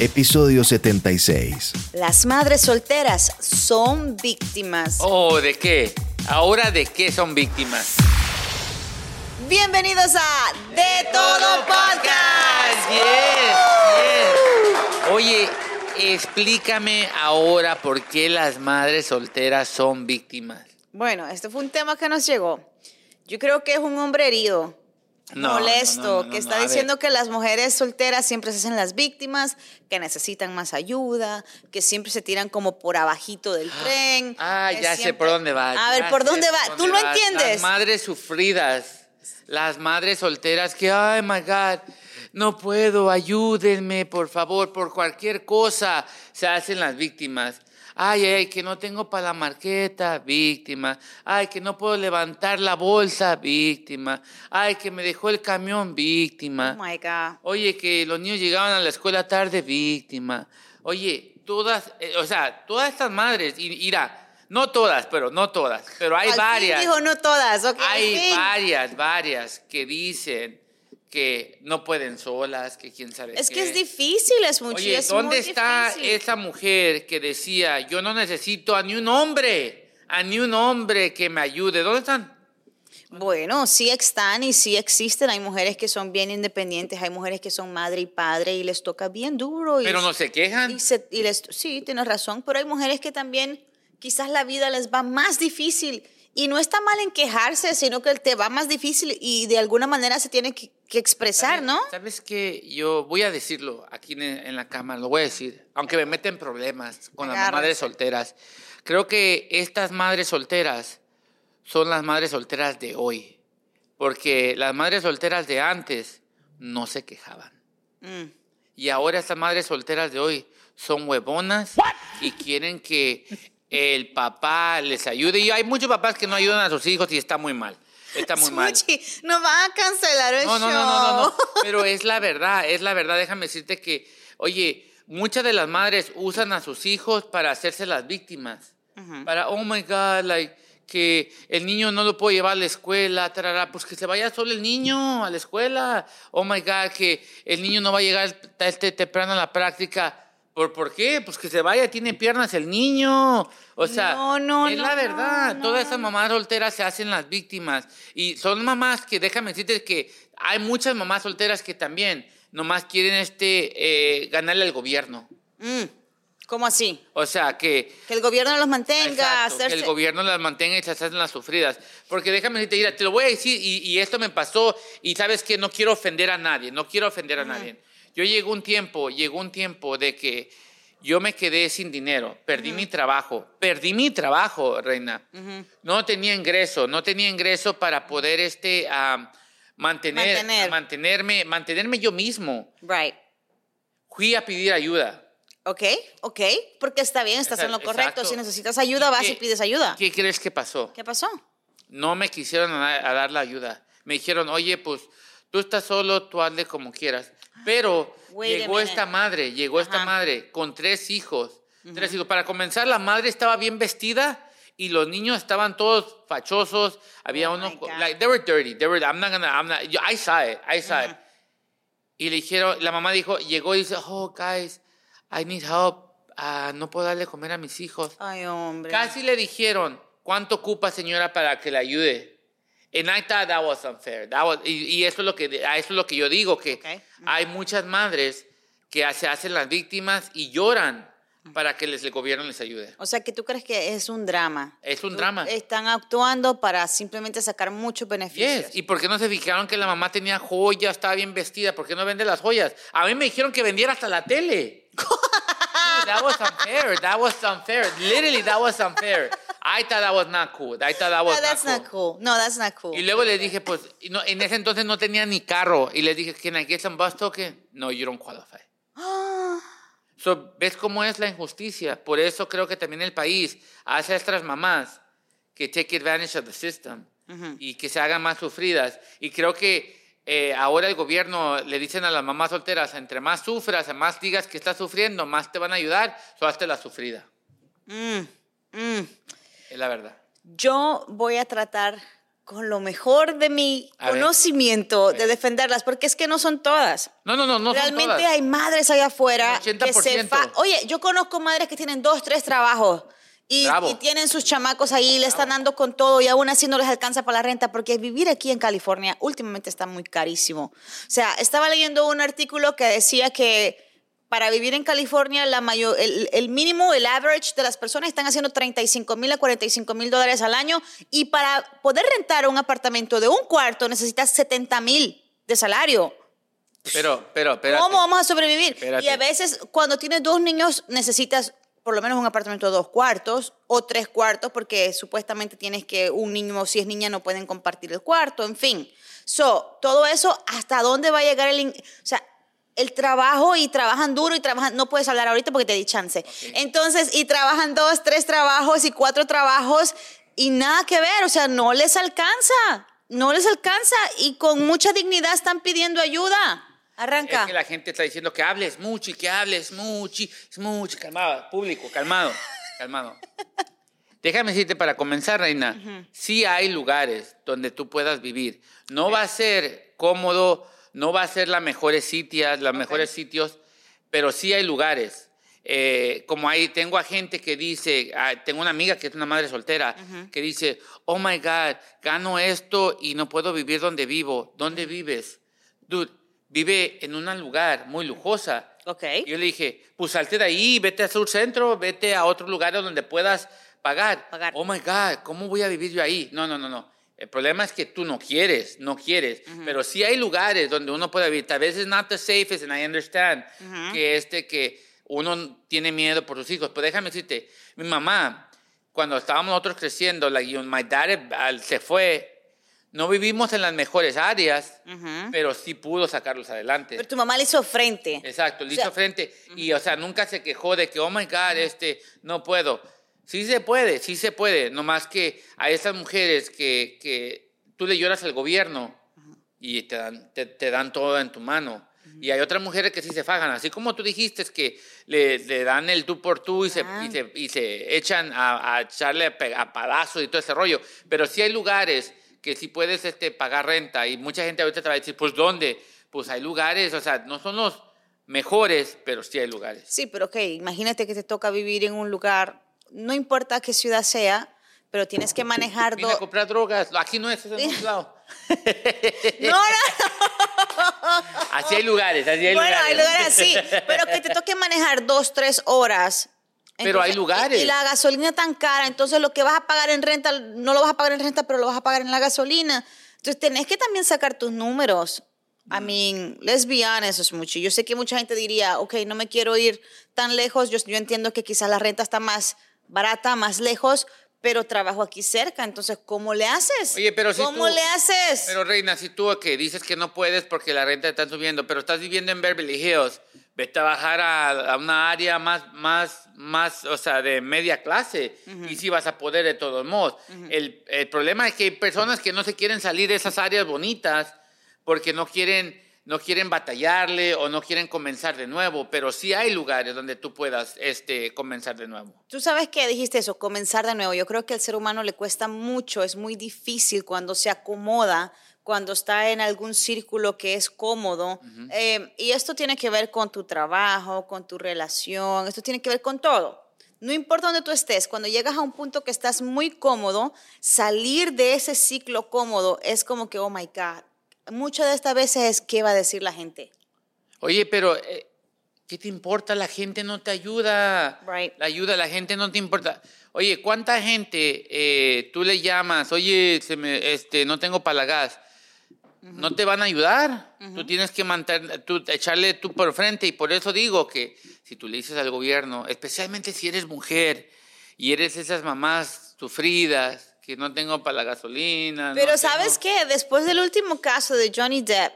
episodio 76. Las madres solteras son víctimas. Oh, ¿de qué? ¿Ahora de qué son víctimas? Bienvenidos a De Todo Podcast. Yes, yes. Oye, explícame ahora por qué las madres solteras son víctimas. Bueno, este fue un tema que nos llegó. Yo creo que es un hombre herido, No, molesto, no, que está diciendo que las mujeres solteras siempre se hacen las víctimas, que necesitan más ayuda, que siempre se tiran como por abajito del tren. Ah, ya sé por dónde va. A ver, ¿por dónde va? ¿Tú lo entiendes? Las madres sufridas, las madres solteras que, ay, my God, no puedo, ayúdenme, por favor, por cualquier cosa se hacen las víctimas. Ay, ay, que no tengo para la marqueta, víctima. Ay, que no puedo levantar la bolsa, víctima. Ay, que me dejó el camión, víctima. Oh my God. Oye, que los niños llegaban a la escuela tarde, víctima. Oye, todas, eh, o sea, todas estas madres, mira, no todas, pero no todas, pero hay Al fin varias. dijo no todas, ok. al hay fin. varias, varias que dicen que no pueden solas, que quién sabe Es qué. que es difícil, es mucho. Oye, es ¿dónde muy está difícil. esa mujer que decía, yo no necesito a ni un hombre, a ni un hombre que me ayude? ¿Dónde están? Bueno, sí están y sí existen. Hay mujeres que son bien independientes, hay mujeres que son madre y padre y les toca bien duro. Y, Pero no se quejan. y se- y les, sí, tienes razón, pero hay mujeres que también quizás la vida les va más difícil y no está mal en quejarse, sino que te va más difícil y de alguna manera se tiene que, que expresar, ¿no? ¿Sabes qué? Yo voy a decirlo aquí en, en la cámara, lo voy a decir, aunque me meten problemas con las madres solteras. Creo que estas madres solteras son las madres solteras de hoy, porque las madres solteras de antes no se quejaban. Mm. Y ahora estas madres solteras de hoy son huevonas y quieren que el papá les ayude. Y hay muchos papás que no ayudan a sus hijos y está muy mal. Está muy mal. Nos van a cancelar el No, no, show. no, no, no, no. Pero es la verdad, es la verdad. Déjame decirte que, oye, muchas de las madres usan a sus hijos para hacerse las víctimas. Para, oh my God, like, que el niño no lo puedo llevar a la escuela, tarara, pues que se vaya solo el niño a la escuela. Oh my God, que el niño no va a llegar este temprano a la práctica. ¿Por, ¿Por qué? Pues que se vaya, tiene piernas el niño. O sea, No, no, es no, la verdad. Todas esas mamás solteras se hacen las víctimas. Y son mamás que, déjame decirte que hay muchas mamás solteras que también nomás quieren este, eh, ganarle al gobierno. Mm, ¿Cómo así? O sea, que... Que el gobierno los mantenga, Exacto, hacerse... que el gobierno las mantenga y se hacen las sufridas. Porque déjame decirte, mira, te lo voy a decir y, y esto me pasó y sabes que no quiero ofender a nadie, no quiero ofender a nadie. Yo llegó un tiempo, llegó un tiempo de que yo me quedé sin dinero, perdí mi trabajo, perdí mi trabajo, reina. No tenía ingreso, no tenía ingreso para poder este, ah, mantener, Mantener. mantenerme, mantenerme yo mismo. Right. Fui a pedir ayuda. Ok, ok, porque está bien, estás en lo correcto. Si necesitas ayuda, vas y ¿Qué- pides ayuda. ¿Qué crees que pasó? ¿Qué pasó? no me quisieron a, a dar la ayuda. Me dijeron, oye, pues tú estás solo, tú hazle como quieras. Pero Wait a llegó esta madre, llegó esta madre con tres hijos. Tres hijos. Para comenzar, la madre estaba bien vestida y los niños estaban todos fachosos. Había Oh uno, my God. like, they were dirty. They were, I'm not gonna, I'm not, yo- I saw it, I saw it. Y le dijeron, la mamá dijo, llegó y dice, oh, guys, I need help. Ah, no puedo darle comer a mis hijos. Ay, hombre. Casi le dijeron, ¿cuánto ocupa señora para que le ayude? And I thought that was unfair. That was- y, y eso es lo que a eso es lo que yo digo que Ok. hay muchas madres que se hacen las víctimas y lloran para que les, el gobierno les ayude. O sea, que tú crees que es un drama. Es un Tú- drama. Están actuando para simplemente sacar muchos beneficios. Yes. ¿Y por qué no se fijaron que la mamá tenía joyas, estaba bien vestida? ¿Por qué no vende las joyas? A mí me dijeron que vendiera hasta la tele. Dude, that was unfair. That was unfair. Literally, that was unfair. I thought that was not cool. I thought that was No, that's not not cool. cool. No, that's not cool. Y luego le dije, pues, no, en ese entonces no tenía ni carro. Y le dije, ¿can I get some bus token? No, you don't qualify. So, ¿Ves cómo es la injusticia? Por eso creo que también el país hace a estas mamás que take advantage of the system y que se hagan más sufridas. Y creo que eh, ahora el gobierno le dicen a las mamás solteras, entre más sufras, más digas que estás sufriendo, más te van a ayudar, so hazte la sufrida. mm, mm. Es la verdad. Yo voy a tratar con lo mejor de mi A ver. conocimiento de defenderlas, porque es que no son todas. No, no, no, no son Realmente todas. hay madres allá afuera El que se 80%. fa- Oye, yo conozco madres que tienen dos, tres trabajos y, Bravo. y tienen sus chamacos ahí, le están dando con todo y aún así no les alcanza para la renta porque vivir aquí en California últimamente está muy carísimo. O sea, estaba leyendo un artículo que decía que para vivir en California la mayor, el, el mínimo, el average de las personas están haciendo 35 mil a 45 mil dólares al año y para poder rentar un apartamento de un cuarto necesitas 70 mil de salario. Pero, pero, espérate. ¿Cómo vamos a sobrevivir? Espérate. Y a veces, cuando tienes dos niños, necesitas por lo menos un apartamento de dos cuartos o tres cuartos, porque supuestamente tienes que un niño o si es niña no pueden compartir el cuarto, en fin. So, todo eso, ¿hasta dónde va a llegar el... O sea, el trabajo y trabajan duro y trabajan, no puedes hablar ahorita porque te di chance. Entonces, y trabajan dos, tres trabajos y cuatro trabajos y nada que ver, o sea, no les alcanza, no les alcanza y con mucha dignidad están pidiendo ayuda. Arranca. Es que la gente está diciendo que hables mucho y que hables mucho, y mucho, calmado, público, calmado, calmado. Déjame decirte para comenzar, Reina, sí hay lugares donde tú puedas vivir. No va a ser cómodo, no va a ser las mejores sitios, los mejores sitios, pero sí hay lugares. Eh, como ahí tengo a gente que dice, ah, tengo una amiga que es una madre soltera, que dice, oh my God, gano esto y no puedo vivir donde vivo. ¿Dónde vives? Dude, vive en un lugar muy lujosa. Ok. Y yo le dije, pues salte de ahí, vete a Sur Centro, vete a otro lugar donde puedas pagar. Pagar. Oh my God, ¿cómo voy a vivir yo ahí? No, no, no, no. El problema es que tú no quieres, no quieres. Pero sí hay lugares donde uno puede vivir. Tal vez es not the safest, and I understand que este que uno tiene miedo por sus hijos. Pero déjame decirte, mi mamá, cuando estábamos nosotros creciendo, like, my dad se fue. No vivimos en las mejores áreas, pero sí pudo sacarlos adelante. Pero tu mamá le hizo frente. Exacto, le O sea, hizo frente. Y, o sea, nunca se quejó de que, oh my God, este, no puedo. Sí se puede, sí se puede. Nomás que a esas mujeres que, que tú le lloras al gobierno y te dan, te, te dan todo en tu mano. Y hay otras mujeres que sí se fajan. Así como tú dijiste, es que le, le dan el tú por tú y se, Ah. y se, y se echan a, a echarle a, a palazos y todo ese rollo. Pero sí hay lugares que sí puedes este, pagar renta. Y mucha gente ahorita te va a decir, pues ¿dónde? Pues hay lugares, o sea, no son los mejores, pero sí hay lugares. Sí, pero ok, imagínate que te toca vivir en un lugar, no importa qué ciudad sea, pero tienes que manejar Vine a comprar drogas. Aquí no es, es en lado. No, no, Así hay lugares, así hay bueno, lugares. hay lugares así, pero que te toque manejar dos, tres horas. Pero hay lugares. Y, y la gasolina tan cara, entonces lo que vas a pagar en renta, no lo vas a pagar en renta, pero lo vas a pagar en la gasolina. Entonces tenés que también sacar tus números. I mean, let's be honest, es mucho. Yo sé que mucha gente diría, ok, no me quiero ir tan lejos. Yo, yo entiendo que quizás la renta está más barata, más lejos, pero trabajo aquí cerca. Entonces, ¿cómo le haces? Oye, pero si ¿Cómo tú- le haces? Pero Reina, si tú que dices que no puedes porque la renta está subiendo, pero estás viviendo en Beverly Hills, vete a bajar a, a una área más, más, más, o sea, de media clase y sí vas a poder de todos modos. el, el problema es que hay personas que no se quieren salir de esas áreas bonitas porque no quieren, no quieren batallarle o no quieren comenzar de nuevo, pero sí hay lugares donde tú puedas este, comenzar de nuevo. Tú sabes que dijiste eso, comenzar de nuevo. Yo creo que al ser humano le cuesta mucho, es muy difícil cuando se acomoda, cuando está en algún círculo que es cómodo. Eh, y esto tiene que ver con tu trabajo, con tu relación, esto tiene que ver con todo. No importa donde tú estés, cuando llegas a un punto que estás muy cómodo, salir de ese ciclo cómodo es como que, oh my God. Muchas de estas veces es qué va a decir la gente. Oye, pero eh, ¿qué te importa? La gente no te ayuda. Right. La ayuda, la gente no te importa. Oye, ¿cuánta gente eh, tú le llamas? Oye, se me, este, no tengo para la gas. No te van a ayudar. Tú tienes que mantener, tú, echarle tú por frente. Y por eso digo que si tú le dices al gobierno, especialmente si eres mujer y eres esas mamás sufridas, que no tengo para la gasolina. Pero no ¿sabes tengo- qué? Después del último caso de Johnny Depp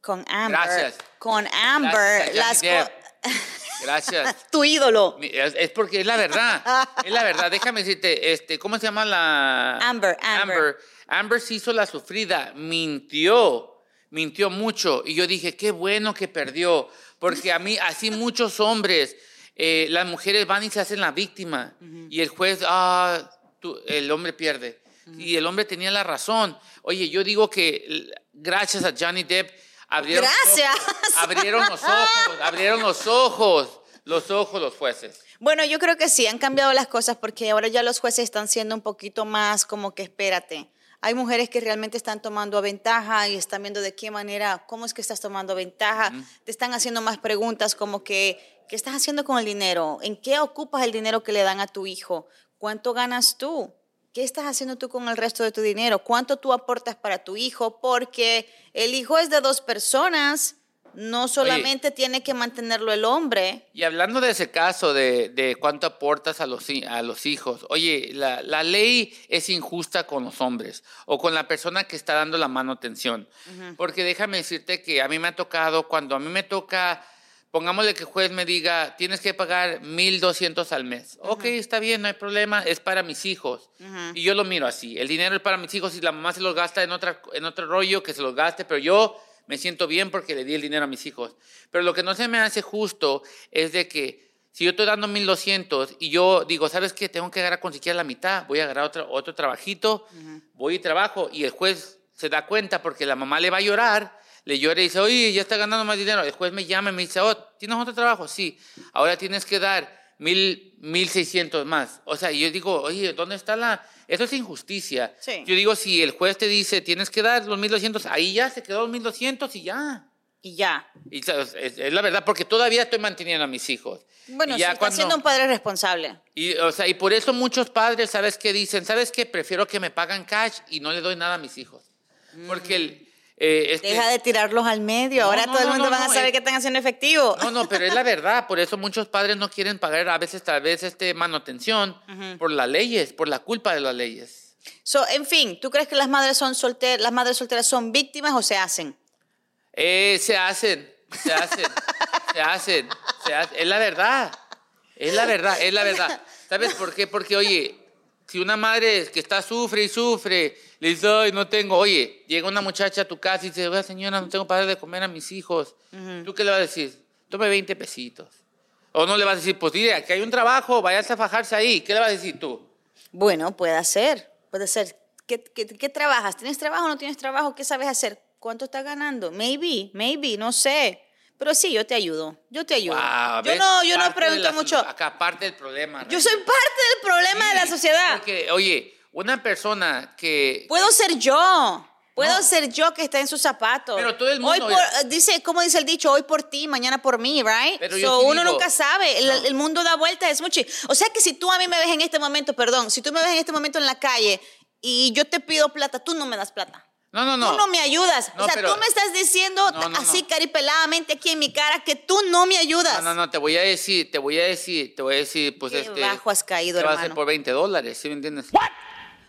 con Amber, Gracias. con Amber, Gracias las. Gracias. tu ídolo, Es, es porque es la verdad. Es la verdad. Déjame decirte, este, ¿cómo se llama la? Amber, Amber. Amber. Amber se hizo la sufrida, mintió, mintió mucho. Y yo dije, qué bueno que perdió. Porque a mí, así muchos hombres, eh, las mujeres van y se hacen la víctima. Y el juez, ah, tú- el hombre pierde. Y el hombre tenía la razón. Oye, yo digo que gracias a Johnny Depp abrieron, los ojos, abrieron los ojos, abrieron los ojos, los ojos los jueces. Bueno, yo creo que sí, han cambiado las cosas porque ahora ya los jueces están siendo un poquito más como que espérate. Hay mujeres que realmente están tomando ventaja y están viendo de qué manera, cómo es que estás tomando ventaja. Te están haciendo más preguntas como que, ¿qué estás haciendo con el dinero? ¿En qué ocupas el dinero que le dan a tu hijo? ¿Cuánto ganas tú? ¿Qué estás haciendo tú con el resto de tu dinero? ¿Cuánto tú aportas para tu hijo? Porque el hijo es de dos personas, no solamente tiene que mantenerlo el hombre. Y hablando de ese caso de, de cuánto aportas a los, a los hijos, oye, la, la ley es injusta con los hombres o con la persona que está dando la manutención. Porque déjame decirte que a mí me ha tocado, cuando a mí me toca, pongámosle que el juez me diga, tienes que pagar 1.200 al mes. Ok, está bien, no hay problema, es para mis hijos. Y yo lo miro así, el dinero es para mis hijos y la mamá se los gasta en, otra, en otro rollo, que se los gaste, pero yo me siento bien porque le di el dinero a mis hijos. Pero lo que no se me hace justo es de que si yo estoy dando 1200 y yo digo, ¿sabes qué? Tengo que agarrar con siquiera la mitad, voy a agarrar otro, otro trabajito, voy y trabajo y el juez se da cuenta porque la mamá le va a llorar, le llora y dice, oye, ya está ganando más dinero. El juez me llama y me dice, oh, ¿tienes otro trabajo? Sí, ahora tienes que dar mil, mil seiscientos más. O sea, yo digo, oye, ¿dónde está la...? Eso es injusticia. Sí. Yo digo, si el juez te dice, tienes que dar los 1200, ahí ya se quedó los 1200 y ya. Y ya. Y es, es la verdad, porque todavía estoy manteniendo a mis hijos. Bueno, y ya cuando- siendo un padre responsable. y, o sea, y por eso muchos padres, ¿sabes qué dicen? ¿Sabes qué? Prefiero que me pagan cash y no le doy nada a mis hijos. Porque el... eh, es que- Deja de tirarlos al medio. No, Ahora no, todo el mundo va a saber eh. que están haciendo efectivo. No, no, pero es la verdad. Por eso muchos padres no quieren pagar a veces, tal vez, este manutención por las leyes, por la culpa de las leyes. So, en fin, ¿tú crees que las madres son solteras, las madres solteras son víctimas o se hacen? Eh, se hacen, se hacen, se hacen, se hacen. Es la verdad. Es la verdad, es la verdad. ¿Sabes por qué? Porque, oye, si una madre que está sufre y sufre, le dice, ay, no tengo, oye, llega una muchacha a tu casa y dice, oiga, señora, no tengo para de comer a mis hijos. ¿Tú qué le vas a decir? Tome 20 pesitos. O no le vas a decir, pues dile, aquí hay un trabajo, váyase a fajarse ahí. ¿Qué le vas a decir tú? Bueno, puede ser, puede ser. ¿Qué, qué, qué trabajas? ¿Tienes trabajo o no tienes trabajo? ¿Qué sabes hacer? ¿Cuánto estás ganando? Maybe, maybe, no sé. Pero sí, yo te ayudo, yo te ayudo. Wow, yo no, yo no pregunto la- mucho. Acá parte del problema. Yo Reina. soy parte del problema de la Sí, sociedad. Porque, oye, una persona que... Puedo ser yo. Puedo No. ser yo que está en sus zapatos. Pero todo el Hoy mundo- por- eh, dice, como dice el dicho, hoy por ti, mañana por mí, right? Pero so, yo sí uno digo- nunca sabe. El, No. el mundo da vueltas, es mucho. O sea que si tú a mí me ves en este momento, perdón, si tú me ves en este momento en la calle y yo te pido plata, tú no me das plata. No, no, no. Tú no me ayudas. No, o sea, pero- tú me estás diciendo No, no, así no. caripeladamente aquí en mi cara que tú no me ayudas. No, no, no, te voy a decir, te voy a decir, te voy a decir, pues Qué este... bajo has caído, te va a hacer hermano. por 20 dólares, ¿sí me entiendes?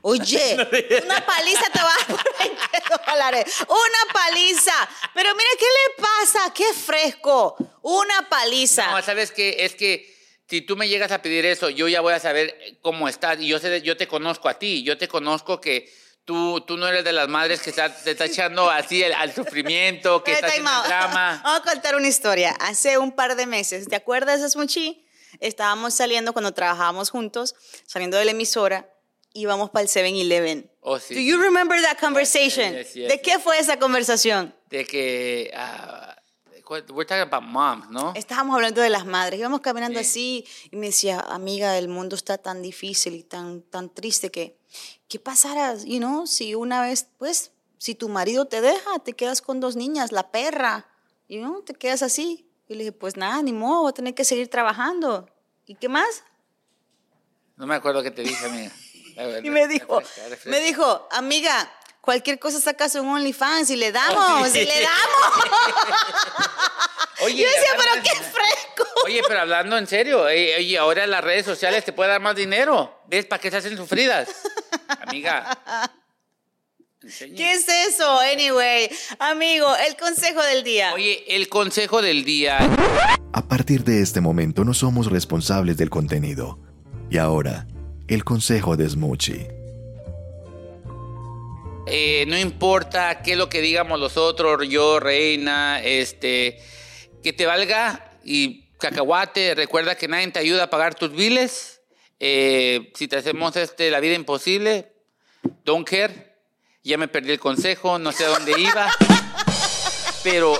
Oye, una paliza te va a dar por 20 dólares. Una paliza. Pero mira, ¿qué le pasa? Qué fresco. Una paliza. No, ¿sabes qué? Es que si tú me llegas a pedir eso, yo ya voy a saber cómo estás. Y yo, sé, yo te conozco a ti, yo te conozco que tú, tú no eres de las madres que está, te está echando así al, al sufrimiento, que está out. drama. Vamos a contar una historia. Hace un par de meses, ¿te acuerdas, Smuchi? Estábamos saliendo cuando trabajábamos juntos, saliendo de la emisora, íbamos para el 7-Eleven. Oh, sí, Do you remember that conversation? yes, yes, ¿De qué fue esa conversación? De que... ah, we're talking about moms, ¿no? Estábamos hablando de las madres, íbamos caminando Sí. así y me decía, amiga, el mundo está tan difícil y tan, tan triste que, ¿qué pasará, you know, si una vez, pues, si tu marido te deja, te quedas con dos niñas, la perra, you know, te quedas así. Y le dije, pues nada, ni modo, voy a tener que seguir trabajando. ¿Y qué más? No me acuerdo qué te dije, amiga. Y me dijo, Refresca, refresca. me dijo, amiga, cualquier cosa sacas un OnlyFans y le damos, y le damos. Oye, Yo decía, pero qué fresco. Oye, pero hablando en serio, eh, oye, ahora las redes sociales te pueden dar más dinero. ¿Ves para qué se hacen sufridas? Amiga. enseñe. ¿Qué es eso? Anyway, amigo, el consejo del día. Oye, el consejo del día. A partir de este momento no somos responsables del contenido. Y ahora, el consejo de Smoochie. eh, no importa qué es lo que digamos los otros, yo, reina, este, que te valga y cacahuate, recuerda que nadie te ayuda a pagar tus biles. Eh, si te hacemos este, la vida imposible, don't care. Ya me perdí el consejo, no sé a dónde iba. pero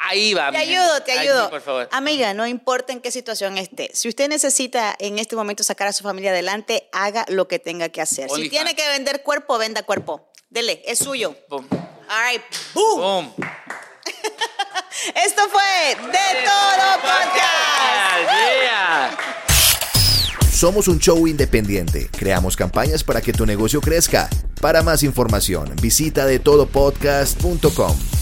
ahí va. Te ayudo, te ayudo. por favor. Amiga, no importa en qué situación esté. Si usted necesita en este momento sacar a su familia adelante, haga lo que tenga que hacer. si tiene que vender cuerpo, venda cuerpo. Dele, es suyo. Boom. All right. Boom. Boom. Esto fue De, Todo Podcast. Yeah. Somos un show independiente. Creamos campañas para que tu negocio crezca. Para más información, visita de todopodcast.com.